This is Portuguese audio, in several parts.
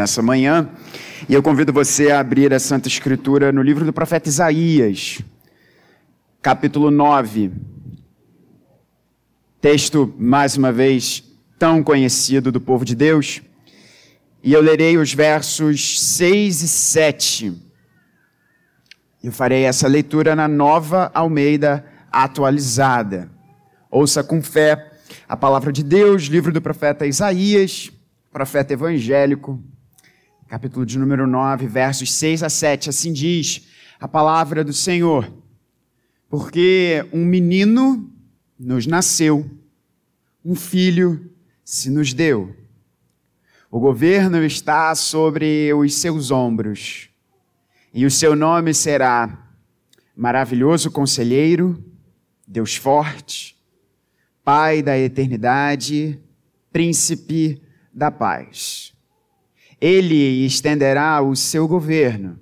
nessa manhã. E eu convido você a abrir a Santa Escritura no livro do profeta Isaías, capítulo 9. Texto, mais uma vez, tão conhecido do povo de Deus. E eu lerei os versos 6 e 7. Eu farei essa leitura na nova Almeida atualizada. Ouça com fé a palavra de Deus, livro do profeta Isaías, profeta evangélico, capítulo de número 9, versos 6 a 7. Assim diz a palavra do Senhor. Porque um menino nos nasceu, um filho se nos deu. O governo está sobre os seus ombros, e o seu nome será Maravilhoso Conselheiro, Deus Forte, Pai da Eternidade, Príncipe da Paz. Ele estenderá o seu governo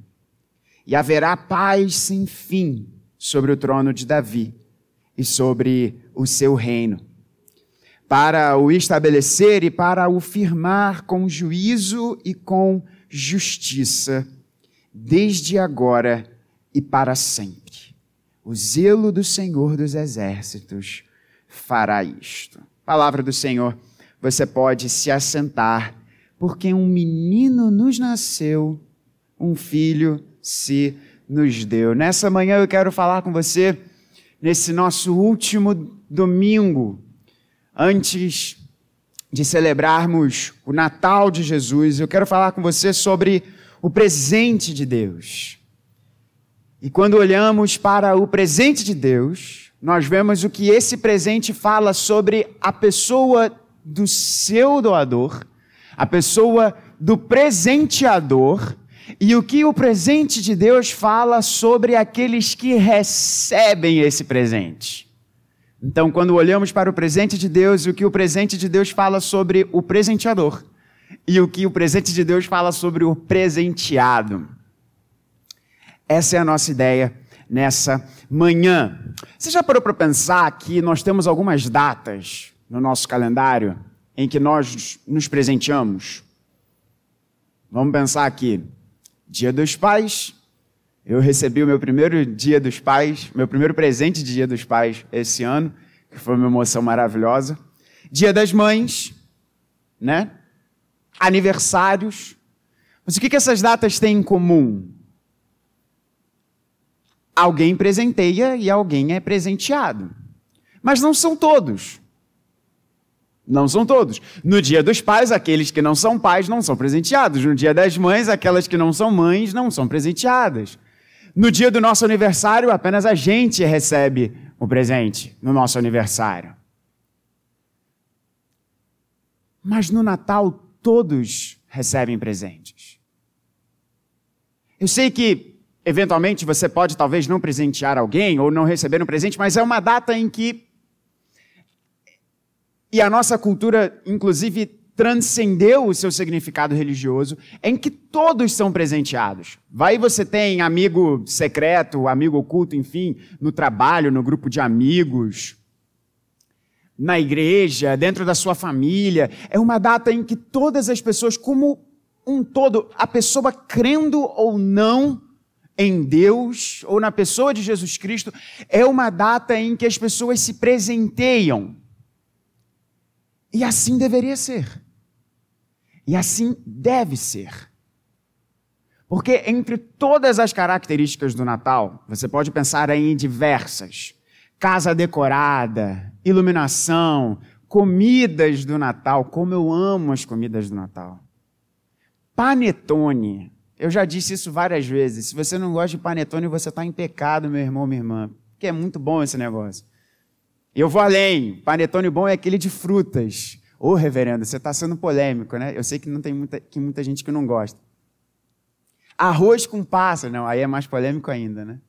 e haverá paz sem fim sobre o trono de Davi e sobre o seu reino, para o estabelecer e para o firmar com juízo e com justiça, desde agora e para sempre. O zelo do Senhor dos Exércitos fará isto. Palavra do Senhor, você pode se assentar porque um menino nos nasceu, um filho se nos deu. Nessa manhã eu quero falar com você, nesse nosso último domingo, antes de celebrarmos o Natal de Jesus, eu quero falar com você sobre o presente de Deus. E quando olhamos para o presente de Deus, nós vemos o que esse presente fala sobre a pessoa do seu doador a pessoa do presenteador e o que o presente de Deus fala sobre aqueles que recebem esse presente. Então, quando olhamos para o presente de Deus, o que o presente de Deus fala sobre o presenteador e o que o presente de Deus fala sobre o presenteado. Essa é a nossa ideia nessa manhã. Você já parou para pensar que nós temos algumas datas no nosso calendário em que nós nos presenteamos? Vamos pensar aqui. Dia dos Pais. Eu recebi o meu primeiro Dia dos Pais, meu primeiro presente de Dia dos Pais esse ano, que foi uma emoção maravilhosa. Dia das Mães, né? Aniversários. Mas o que, que essas datas têm em comum? Alguém presenteia e alguém é presenteado. Mas não são todos. Não são todos. No dia dos pais, aqueles que não são pais não são presenteados. No dia das mães, aquelas que não são mães não são presenteadas. No dia do nosso aniversário, apenas a gente recebe o presente no nosso aniversário. Mas no Natal, todos recebem presentes. Eu sei que, eventualmente, você pode talvez não presentear alguém ou não receber um presente, mas é uma data em que e a nossa cultura, inclusive, transcendeu o seu significado religioso, em que todos são presenteados. Vai você tem amigo secreto, amigo oculto, enfim, no trabalho, no grupo de amigos, na igreja, dentro da sua família. É uma data em que todas as pessoas, como um todo, a pessoa crendo ou não em Deus ou na pessoa de Jesus Cristo, é uma data em que as pessoas se presenteiam e assim deveria ser. E assim deve ser. Porque entre todas as características do Natal, você pode pensar em diversas: casa decorada, iluminação, comidas do Natal. Como eu amo as comidas do Natal. Panetone. Eu já disse isso várias vezes. Se você não gosta de panetone, você está em pecado, meu irmão, minha irmã. Porque é muito bom esse negócio. Eu vou além. Panetone bom é aquele de frutas. Ô, reverendo, você está sendo polêmico, né? Eu sei que não tem muita, que muita gente que não gosta. Arroz com passa, não, aí é mais polêmico ainda, né?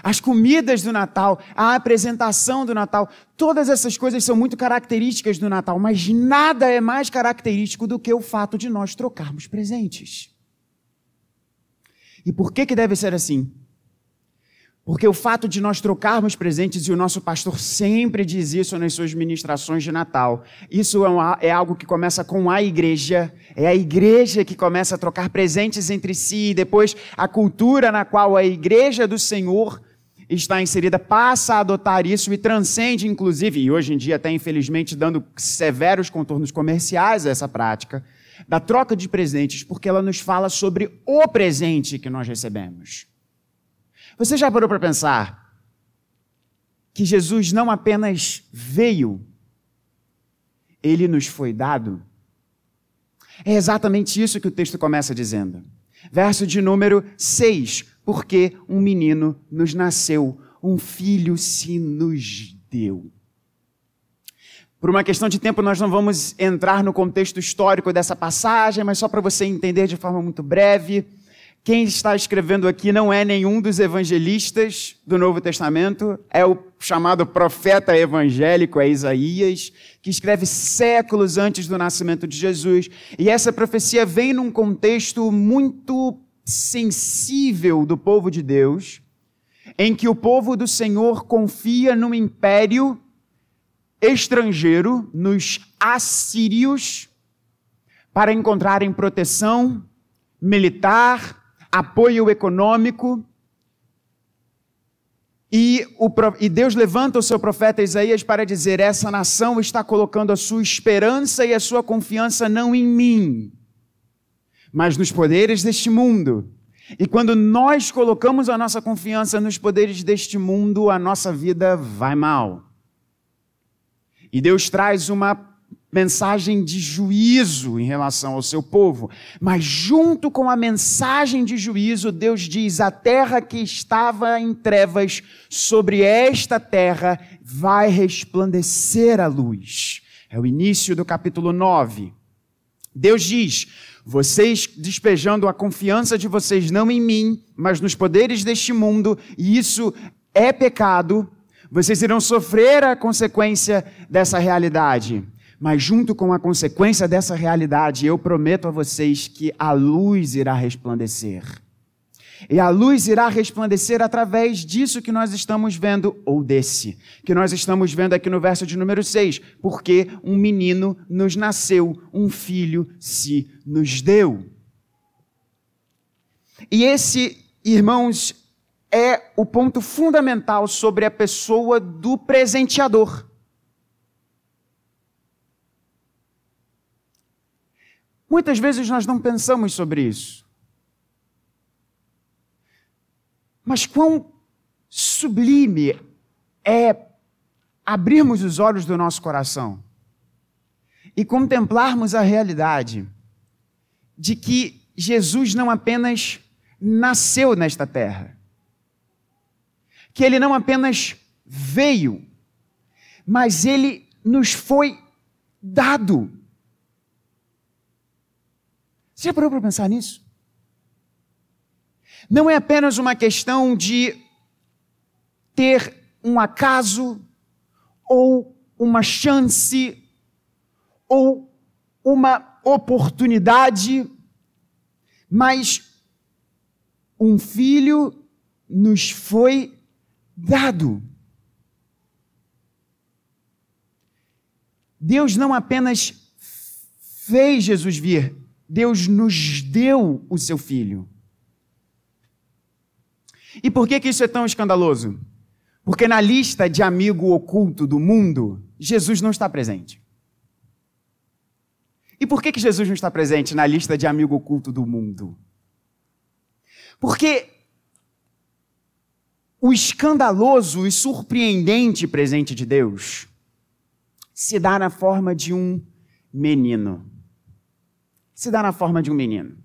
As comidas do Natal, a apresentação do Natal, todas essas coisas são muito características do Natal, mas nada é mais característico do que o fato de nós trocarmos presentes. E por que, que deve ser assim? Porque o fato de nós trocarmos presentes, e o nosso pastor sempre diz isso nas suas ministrações de Natal, isso é, uma, é, algo que começa com a igreja, é a igreja que começa a trocar presentes entre si, e depois a cultura na qual a igreja do Senhor está inserida passa a adotar isso e transcende, inclusive, e hoje em dia até infelizmente dando severos contornos comerciais a essa prática, da troca de presentes, porque ela nos fala sobre o presente que nós recebemos. Você já parou para pensar que Jesus não apenas veio, ele nos foi dado? É exatamente isso que o texto começa dizendo. Verso de número 6: Porque um menino nos nasceu, um filho se nos deu. Por uma questão de tempo, nós não vamos entrar no contexto histórico dessa passagem, mas só para você entender de forma muito breve. Quem está escrevendo aqui não é nenhum dos evangelistas do Novo Testamento, é o chamado profeta evangélico, é Isaías, que escreve séculos antes do nascimento de Jesus. E essa profecia vem num contexto muito sensível do povo de Deus, em que o povo do Senhor confia num império estrangeiro, nos assírios, para encontrarem proteção militar, apoio econômico. E, o, e, Deus levanta o seu profeta Isaías para dizer: essa nação está colocando a sua esperança e a sua confiança não em mim, mas nos poderes deste mundo. E quando nós colocamos a nossa confiança nos poderes deste mundo, a nossa vida vai mal. E Deus traz uma mensagem de juízo em relação ao seu povo. Mas, junto com a mensagem de juízo, Deus diz: a terra que estava em trevas, sobre esta terra vai resplandecer a luz. É o início do capítulo 9. Deus diz: vocês despejando a confiança de vocês não em mim, mas nos poderes deste mundo, e isso é pecado, vocês irão sofrer a consequência dessa realidade. Mas, junto com a consequência dessa realidade, eu prometo a vocês que a luz irá resplandecer. E a luz irá resplandecer através disso que nós estamos vendo, ou desse, que nós estamos vendo aqui no verso de número 6. Porque um menino nos nasceu, um filho se nos deu. E esse, irmãos, é o ponto fundamental sobre a pessoa do presenteador. Muitas vezes nós não pensamos sobre isso. Mas quão sublime é abrirmos os olhos do nosso coração e contemplarmos a realidade de que Jesus não apenas nasceu nesta terra, que ele não apenas veio, mas ele nos foi dado. Você já parou para pensar nisso? Não é apenas uma questão de ter um acaso, ou uma chance, ou uma oportunidade, mas um filho nos foi dado. Deus não apenas fez Jesus vir, Deus nos deu o seu filho. E por que, que isso é tão escandaloso? Porque na lista de amigo oculto do mundo, Jesus não está presente. E por que, que Jesus não está presente na lista de amigo oculto do mundo? Porque o escandaloso e surpreendente presente de Deus se dá na forma de um menino se dá na forma de um menino.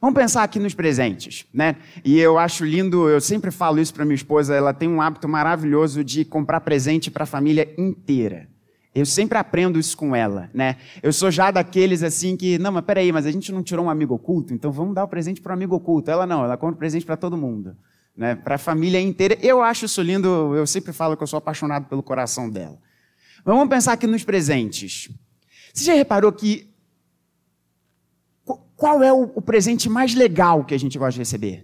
Vamos pensar aqui nos presentes, né? E eu acho lindo, eu sempre falo isso para minha esposa, ela tem um hábito maravilhoso de comprar presente para a família inteira. Eu sempre aprendo isso com ela, né? Eu sou já daqueles assim que, não, mas peraí, mas a gente não tirou um amigo oculto, então vamos dar o presente para um amigo oculto. Ela não, ela compra presente para todo mundo, né? Para a família inteira. Eu acho isso lindo, eu sempre falo que eu sou apaixonado pelo coração dela. Mas vamos pensar aqui nos presentes. Você já reparou que qual é o, o presente mais legal que a gente gosta de receber?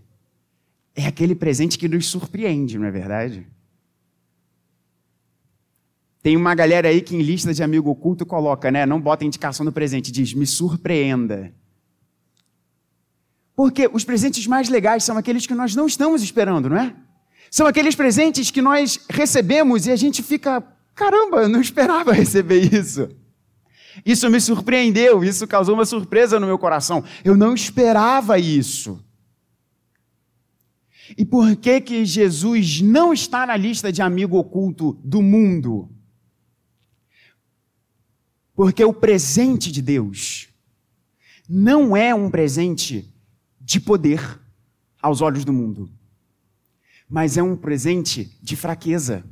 é aquele presente que nos surpreende, não é verdade? Tem uma galera aí que em lista de amigo oculto coloca, né? Não bota indicação no presente, diz me surpreenda. Porque os presentes mais legais são aqueles que nós não estamos esperando, não é? São aqueles presentes que nós recebemos e a gente fica, caramba, não esperava receber isso. Isso me surpreendeu, isso causou uma surpresa no meu coração. Eu não esperava isso. E por que que Jesus não está na lista de amigo oculto do mundo? Porque o presente de Deus não é um presente de poder aos olhos do mundo, mas é um presente de fraqueza.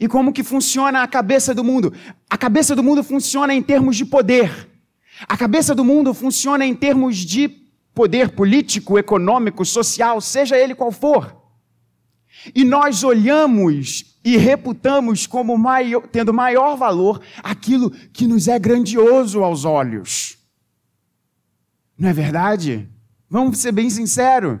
E como que funciona a cabeça do mundo? A cabeça do mundo funciona em termos de poder. A cabeça do mundo funciona em termos de poder político, econômico, social, seja ele qual for. E nós olhamos e reputamos como maior, tendo maior valor aquilo que nos é grandioso aos olhos. Não é verdade? Vamos ser bem sinceros.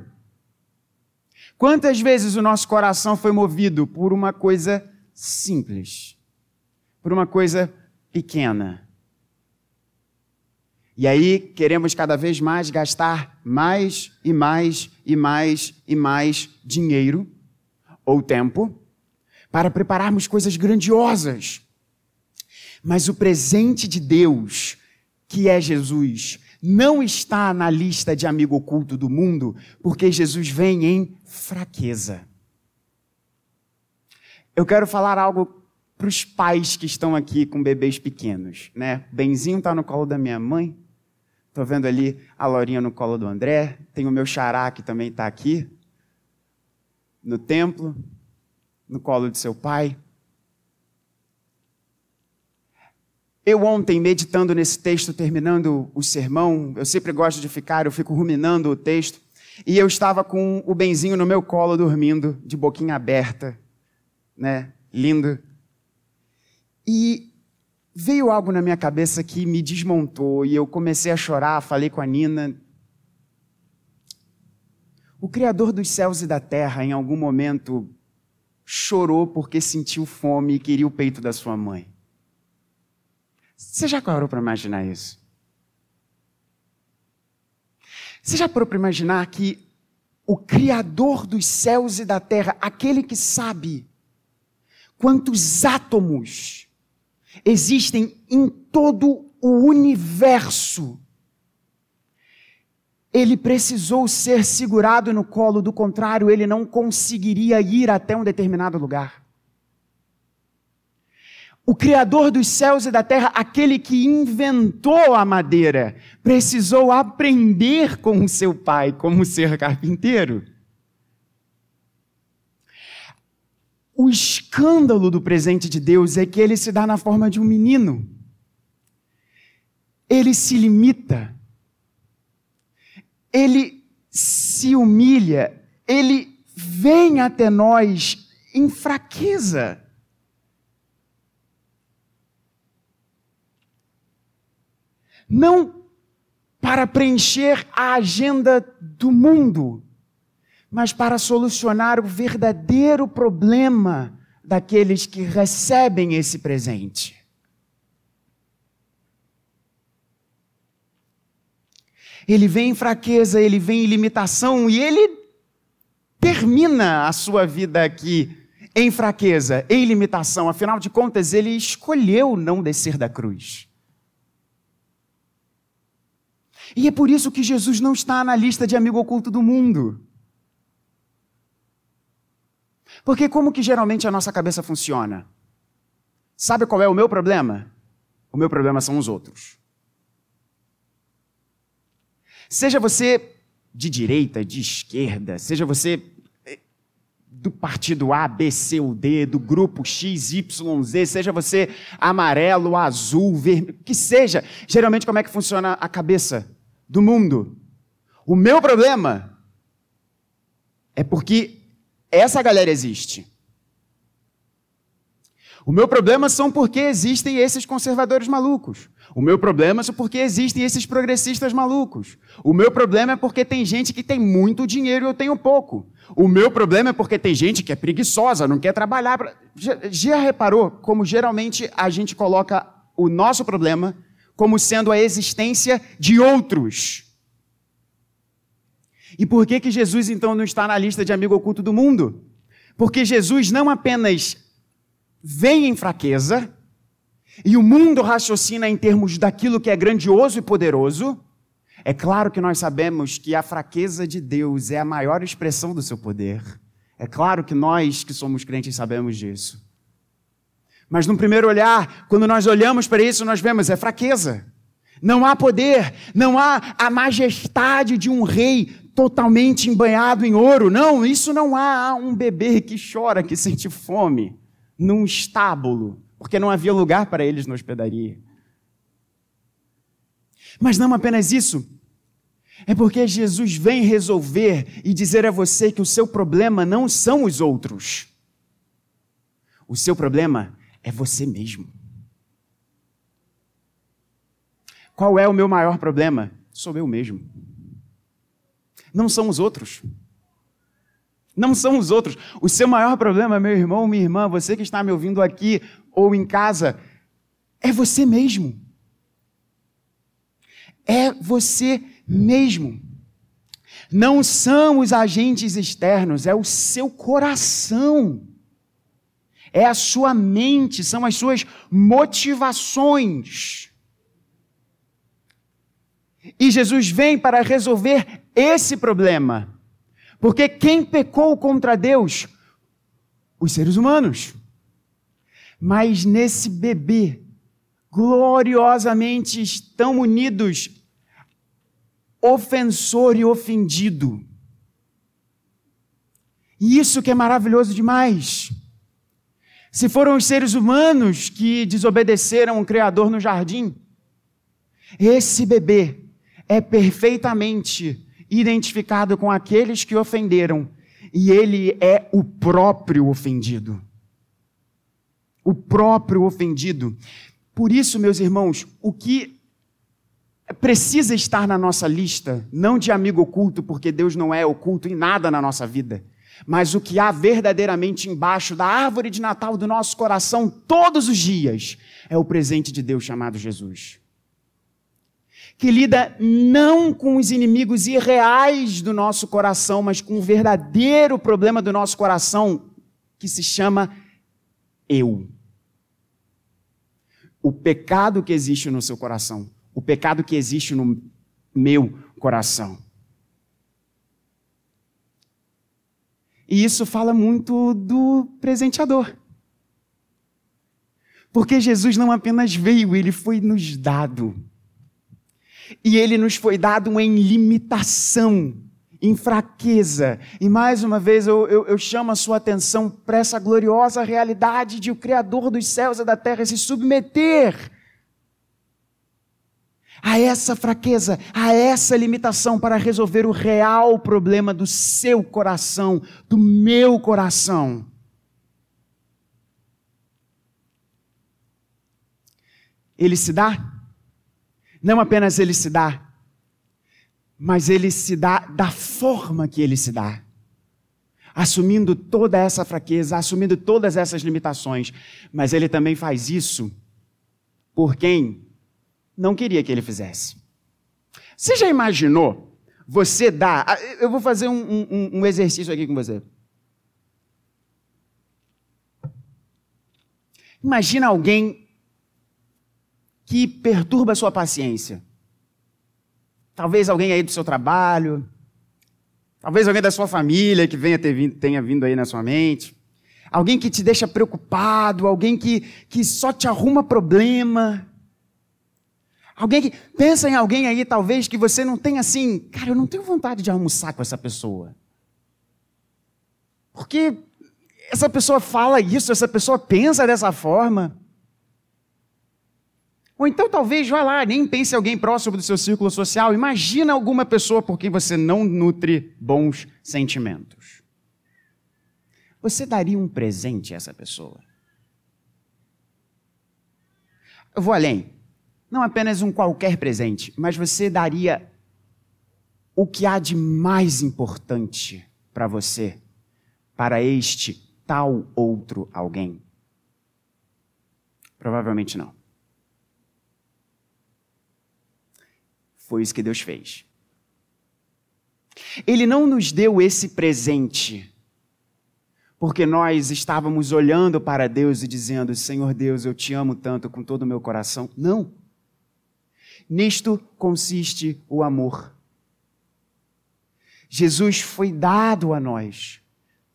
Quantas vezes o nosso coração foi movido por uma coisa simples, por uma coisa pequena? E aí queremos cada vez mais gastar mais e mais e mais e mais dinheiro ou tempo para prepararmos coisas grandiosas. Mas o presente de Deus, que é Jesus, não está na lista de amigo oculto do mundo, porque Jesus vem em fraqueza. Eu quero falar algo para os pais que estão aqui com bebês pequenos, né? Benzinho está no colo da minha mãe, estou vendo ali a Laurinha no colo do André, tem o meu xará que também está aqui no templo no colo de seu pai. Eu ontem, meditando nesse texto, terminando o sermão, eu sempre gosto de ficar, eu fico ruminando o texto, e eu estava com o Benzinho no meu colo, dormindo, de boquinha aberta, né, lindo. E veio algo na minha cabeça que me desmontou, e eu comecei a chorar, falei com a Nina. O Criador dos céus e da terra, em algum momento, chorou porque sentiu fome e queria o peito da sua mãe. Você já parou para imaginar isso? Você já parou para imaginar que o Criador dos céus e da terra, aquele que sabe quantos átomos existem em todo o universo, ele precisou ser segurado no colo, do contrário, ele não conseguiria ir até um determinado lugar. O Criador dos céus e da terra, aquele que inventou a madeira, precisou aprender com o seu pai como ser carpinteiro. O escândalo do presente de Deus é que ele se dá na forma de um menino. Ele se limita ele se humilha, ele vem até nós em fraqueza. Não para preencher a agenda do mundo, mas para solucionar o verdadeiro problema daqueles que recebem esse presente. ele vem em fraqueza, ele vem em limitação e ele termina a sua vida aqui em fraqueza, em limitação. Afinal de contas, ele escolheu não descer da cruz. E é por isso que Jesus não está na lista de amigo oculto do mundo. Porque como que geralmente a nossa cabeça funciona? Sabe qual é o meu problema? O meu problema são os outros. Seja você de direita, de esquerda, seja você eh, do partido A, B, C ou D, do grupo X, Y, Z, seja você amarelo, azul, vermelho, que seja. Geralmente, como é que funciona a cabeça do mundo? O meu problema é porque essa galera existe. O meu problema são porque existem esses conservadores malucos. O meu problema é porque existem esses progressistas malucos. O meu problema é porque tem gente que tem muito dinheiro e eu tenho pouco. O meu problema é porque tem gente que é preguiçosa, não quer trabalhar. Pra... Já, já reparou como geralmente a gente coloca o nosso problema como sendo a existência de outros? E por que que Jesus então não está na lista de amigo oculto do mundo? Porque Jesus não apenas vem em fraqueza, e o mundo raciocina em termos daquilo que é grandioso e poderoso, é claro que nós sabemos que a fraqueza de Deus é a maior expressão do seu poder. É claro que nós que somos crentes sabemos disso. Mas no primeiro olhar, quando nós olhamos para isso, nós vemos é fraqueza. Não há poder, não há a majestade de um rei totalmente embanhado em ouro. Não, isso não há. Um bebê que chora, que sente fome, num estábulo porque não havia lugar para eles na hospedaria. Mas não apenas isso, é porque Jesus vem resolver e dizer a você que o seu problema não são os outros. O seu problema é você mesmo. Qual é o meu maior problema? Sou eu mesmo. Não são os outros. Não são os outros. O seu maior problema, meu irmão, minha irmã, você que está me ouvindo aqui ou em casa, é você mesmo. É você mesmo. Não são os agentes externos, é o seu coração. É a sua mente, são as suas motivações. E Jesus vem para resolver esse problema. Porque quem pecou contra Deus? Os seres humanos. Mas nesse bebê, gloriosamente estão unidos ofensor e ofendido. E isso que é maravilhoso demais. Se foram os seres humanos que desobedeceram o Criador no jardim, esse bebê é perfeitamente identificado com aqueles que ofenderam, e ele é o próprio ofendido. O próprio ofendido. Por isso, meus irmãos, o que precisa estar na nossa lista, não de amigo oculto, porque Deus não é oculto em nada na nossa vida, mas o que há verdadeiramente embaixo da árvore de Natal do nosso coração todos os dias, é o presente de Deus chamado Jesus que lida não com os inimigos irreais do nosso coração, mas com o verdadeiro problema do nosso coração, que se chama eu. O pecado que existe no seu coração, o pecado que existe no meu coração. E isso fala muito do presenteador. Porque Jesus não apenas veio, ele foi nos dado. E ele nos foi dado em limitação, em fraqueza. E mais uma vez eu, eu, eu chamo a sua atenção para essa gloriosa realidade de o Criador dos céus e da terra se submeter a essa fraqueza, a essa limitação para resolver o real problema do seu coração, do meu coração. Ele se dá não apenas ele se dá, mas ele se dá da forma que ele se dá. Assumindo toda essa fraqueza, assumindo todas essas limitações. Mas ele também faz isso por quem não queria que ele fizesse. Você já imaginou você dar. Ah, eu vou fazer um, um, um exercício aqui com você. Imagina alguém que perturba a sua paciência. Talvez alguém aí do seu trabalho, talvez alguém da sua família que venha vindo, tenha vindo aí na sua mente, alguém que te deixa preocupado, alguém que, que só te arruma problema. Alguém que pensa em alguém aí, talvez que você não tenha assim, cara, eu não tenho vontade de almoçar com essa pessoa. Porque essa pessoa fala isso, essa pessoa pensa dessa forma. Ou então talvez vá lá, nem pense em alguém próximo do seu círculo social. Imagina alguma pessoa por quem você não nutre bons sentimentos. Você daria um presente a essa pessoa? Eu vou além. não apenas um qualquer presente, mas você daria o que há de mais importante para você, para este tal outro alguém? Provavelmente não. Foi isso que Deus fez. Ele não nos deu esse presente porque nós estávamos olhando para Deus e dizendo: Senhor Deus, eu te amo tanto com todo o meu coração. Não. Nisto consiste o amor. Jesus foi dado a nós,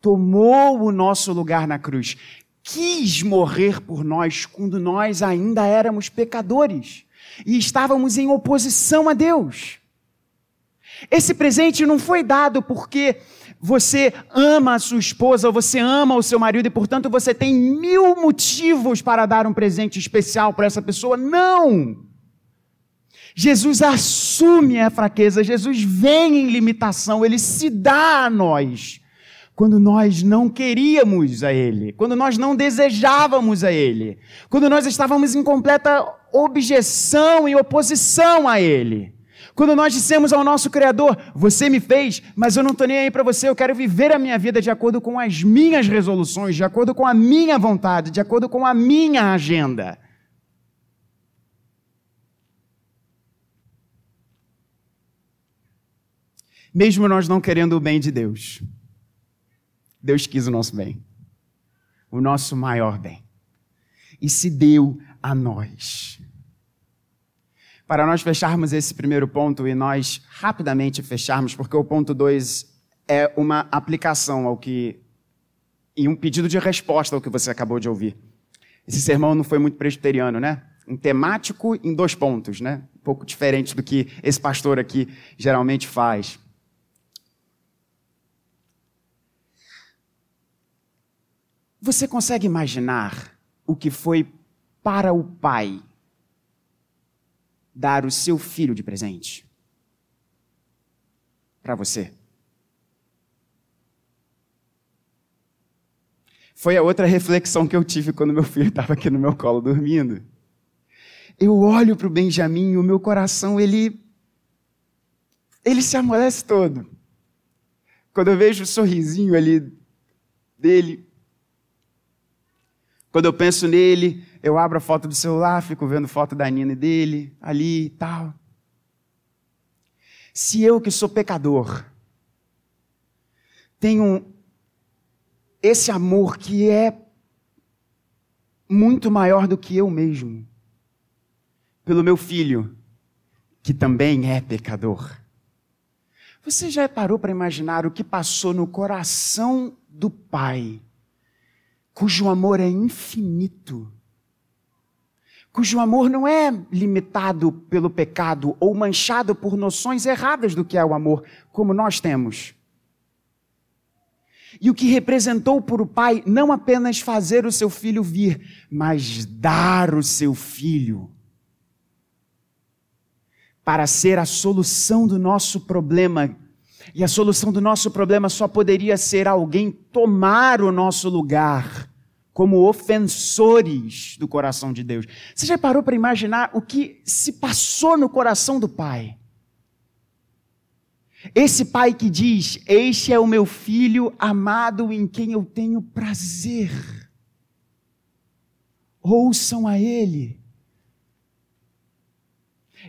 tomou o nosso lugar na cruz, quis morrer por nós quando nós ainda éramos pecadores e estávamos em oposição a Deus. Esse presente não foi dado porque você ama a sua esposa, você ama o seu marido e, portanto, você tem mil motivos para dar um presente especial para essa pessoa. Não! Jesus assume a fraqueza, Jesus vem em limitação, ele se dá a nós quando nós não queríamos a Ele, quando nós não desejávamos a Ele, quando nós estávamos em completa objeção e oposição a Ele. Quando nós dissemos ao nosso Criador: Você me fez, mas eu não estou nem aí para você, eu quero viver a minha vida de acordo com as minhas resoluções, de acordo com a minha vontade, de acordo com a minha agenda. Mesmo nós não querendo o bem de Deus, Deus quis o nosso bem, o nosso maior bem, e se deu a nós para nós fecharmos esse primeiro ponto e nós rapidamente fecharmos, porque o ponto 2 é uma aplicação ao que. e um pedido de resposta ao que você acabou de ouvir. Esse sermão não foi muito presbiteriano, né? Um temático em dois pontos, né? Um pouco diferente do que esse pastor aqui geralmente faz. Você consegue imaginar o que foi para o pai dar o seu filho de presente para você. Foi a outra reflexão que eu tive quando meu filho estava aqui no meu colo dormindo. Eu olho para o Benjamin e o meu coração, ele, ele se amolece todo. Quando eu vejo o sorrisinho ali dele, quando eu penso nele, eu abro a foto do celular, fico vendo foto da Nina dele, ali e tal. Se eu que sou pecador, tenho esse amor que é muito maior do que eu mesmo, pelo meu filho, que também é pecador. Você já parou para imaginar o que passou no coração do Pai, cujo amor é infinito? cujo amor não é limitado pelo pecado ou manchado por noções erradas do que é o amor, como nós temos. E o que representou por o pai não apenas fazer o seu filho vir, mas dar o seu filho para ser a solução do nosso problema. E a solução do nosso problema só poderia ser alguém tomar o nosso lugar como ofensores do coração de Deus. Você já parou para imaginar o que se passou no coração do pai? Esse pai que diz: Este é o meu filho amado em quem eu tenho prazer. Ouçam a ele.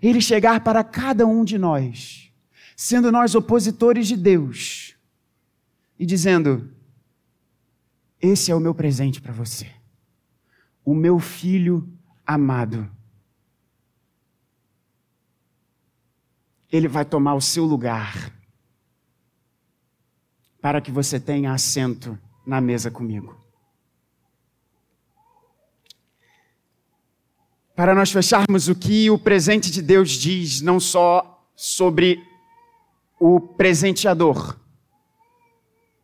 Ele chegar para cada um de nós, sendo nós opositores de Deus, e dizendo: esse é o meu presente para você. O meu filho amado. Ele vai tomar o seu lugar para que você tenha assento na mesa comigo. Para nós fecharmos o que o presente de Deus diz, não só sobre o presenteador,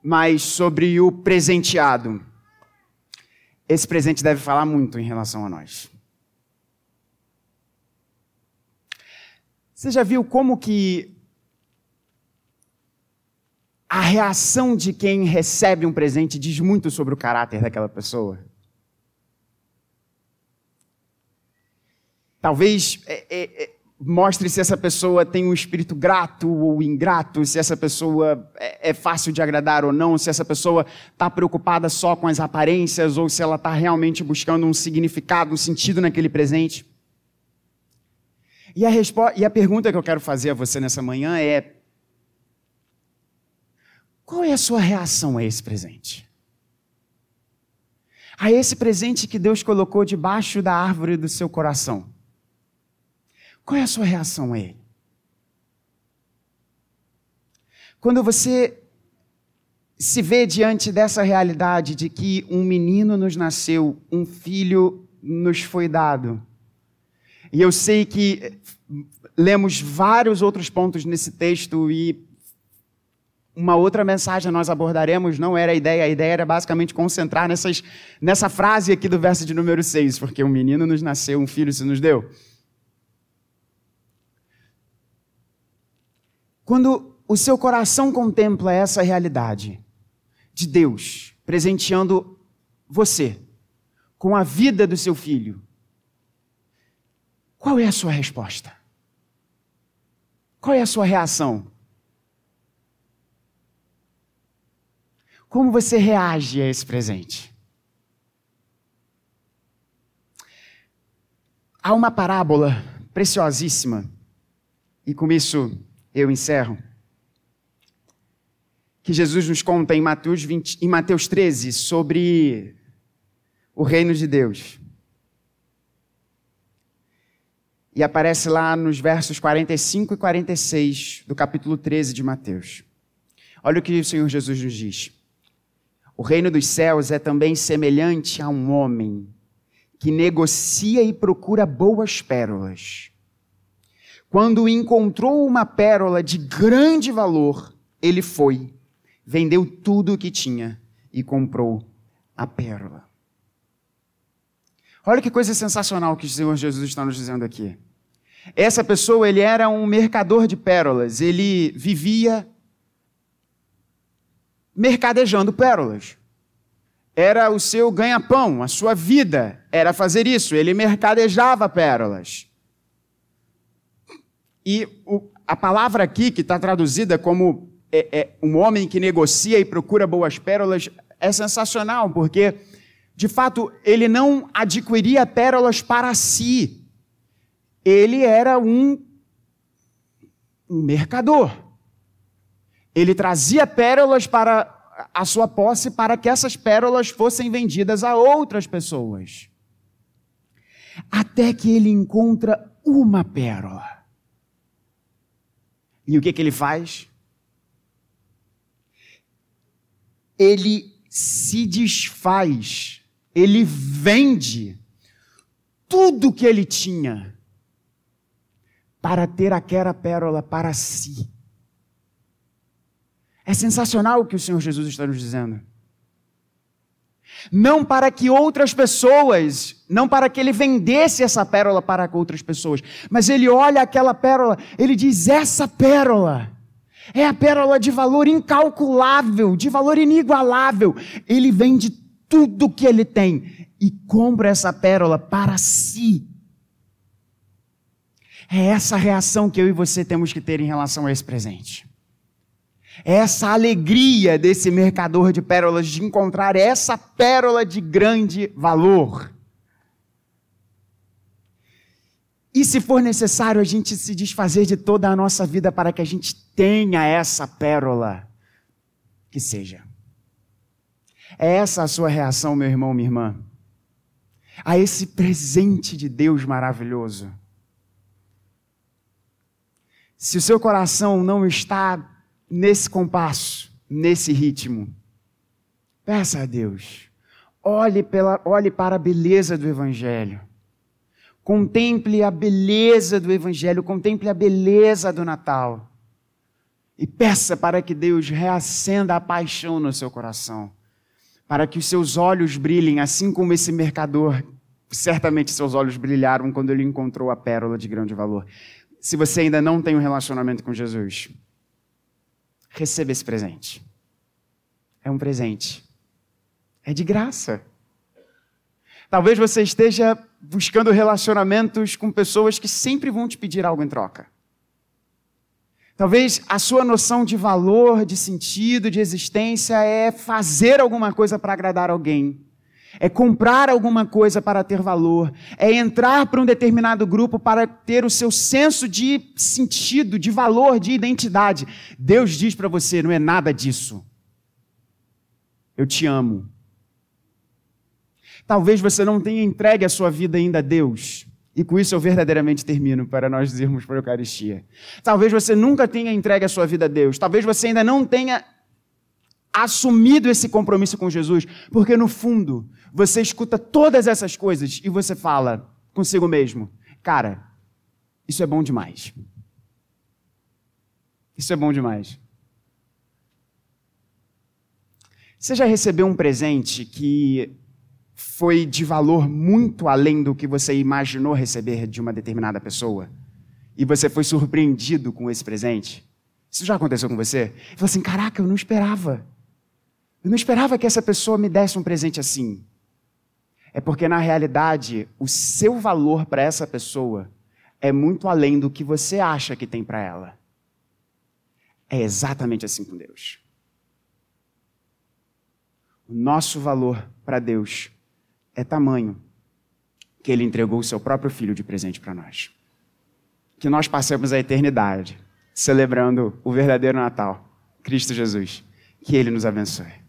mas sobre o presenteado. Esse presente deve falar muito em relação a nós. Você já viu como que a reação de quem recebe um presente diz muito sobre o caráter daquela pessoa? Talvez é, é, é, mostre se essa pessoa tem um espírito grato ou ingrato, se essa pessoa é, é fácil de agradar ou não, se essa pessoa está preocupada só com as aparências ou se ela está realmente buscando um significado, um sentido naquele presente. E a, e a pergunta que eu quero fazer a você nessa manhã é: qual é a sua reação a esse presente? A esse presente que Deus colocou debaixo da árvore do seu coração? Qual é a sua reação a ele? Quando você se vê diante dessa realidade de que um menino nos nasceu, um filho nos foi dado. E eu sei que lemos vários outros pontos nesse texto e uma outra mensagem nós abordaremos, não era a ideia, a ideia era basicamente concentrar nessas, nessa frase aqui do verso de número 6, porque um menino nos nasceu, um filho se nos deu. Quando o seu coração contempla essa realidade de Deus presenteando você com a vida do seu filho, qual é a sua resposta? Qual é a sua reação? Como você reage a esse presente? Há uma parábola preciosíssima, e com isso eu encerro, que Jesus nos conta em Mateus, 20, em Mateus 13 sobre o reino de Deus. E aparece lá nos versos 45 e 46 do capítulo 13 de Mateus. Olha o que o Senhor Jesus nos diz. O reino dos céus é também semelhante a um homem que negocia e procura boas pérolas quando encontrou uma pérola de grande valor, ele foi, vendeu tudo o que tinha e comprou a pérola. Olha que coisa sensacional que o Senhor Jesus está nos dizendo aqui. Essa pessoa, ele era um mercador de pérolas, ele vivia mercadejando pérolas. Era o seu ganha-pão, a sua vida era fazer isso, ele mercadejava pérolas. E o, a palavra aqui, que está traduzida como é, é, um homem que negocia e procura boas pérolas, é sensacional, porque, de fato, ele não adquiria pérolas para si. Ele era um, um mercador. Ele trazia pérolas para a sua posse para que essas pérolas fossem vendidas a outras pessoas. Até que ele encontra uma pérola. E o que, que ele faz? Ele se desfaz, ele vende tudo que ele tinha para ter aquela pérola para si. É sensacional o que o Senhor Jesus está nos dizendo não para que outras pessoas, não para que ele vendesse essa pérola para outras pessoas, mas ele olha aquela pérola, ele diz: essa pérola é a pérola de valor incalculável, de valor inigualável. Ele vende tudo que ele tem e compra essa pérola para si. É essa reação que eu e você temos que ter em relação a esse presente essa alegria desse mercador de pérolas de encontrar essa pérola de grande valor. E se for necessário a gente se desfazer de toda a nossa vida para que a gente tenha essa pérola, que seja. É essa a sua reação, meu irmão, minha irmã, a esse presente de Deus maravilhoso. Se o seu coração não está nesse compasso, nesse ritmo. Peça a Deus. Olhe, pela, olhe para a beleza do Evangelho. Contemple a beleza do Evangelho, contemple a beleza do Natal. E peça para que Deus reacenda a paixão no seu coração. Para que os seus olhos brilhem, assim como esse mercador, certamente seus olhos brilharam quando ele encontrou a pérola de grande valor. Se você ainda não tem um relacionamento com Jesus, receba esse presente. É um presente. É de graça. Talvez você esteja buscando relacionamentos com pessoas que sempre vão te pedir algo em troca. Talvez a sua noção de valor, de sentido, de existência é fazer alguma coisa para agradar alguém. É comprar alguma coisa para ter valor. É entrar para um determinado grupo para ter o seu senso de sentido, de valor, de identidade. Deus diz para você: não é nada disso. Eu te amo. Talvez você não tenha entregue a sua vida ainda a Deus. E com isso eu verdadeiramente termino para nós irmos para a Eucaristia. Talvez você nunca tenha entregue a sua vida a Deus. Talvez você ainda não tenha assumido esse compromisso com Jesus, porque no fundo você escuta todas essas coisas e você fala consigo mesmo: cara, isso é bom demais. Isso é bom demais. Você já recebeu um presente que foi de valor muito além do que você imaginou receber de uma determinada pessoa? E você foi surpreendido com esse presente? Isso já aconteceu com você? Você assim: caraca, eu não esperava. Eu não esperava que essa pessoa me desse um presente assim. É porque, na realidade, o seu valor para essa pessoa é muito além do que você acha que tem para ela. É exatamente assim com Deus. O nosso valor para Deus é tamanho que Ele entregou o seu próprio filho de presente para nós. Que nós passemos a eternidade celebrando o verdadeiro Natal, Cristo Jesus. Que Ele nos abençoe.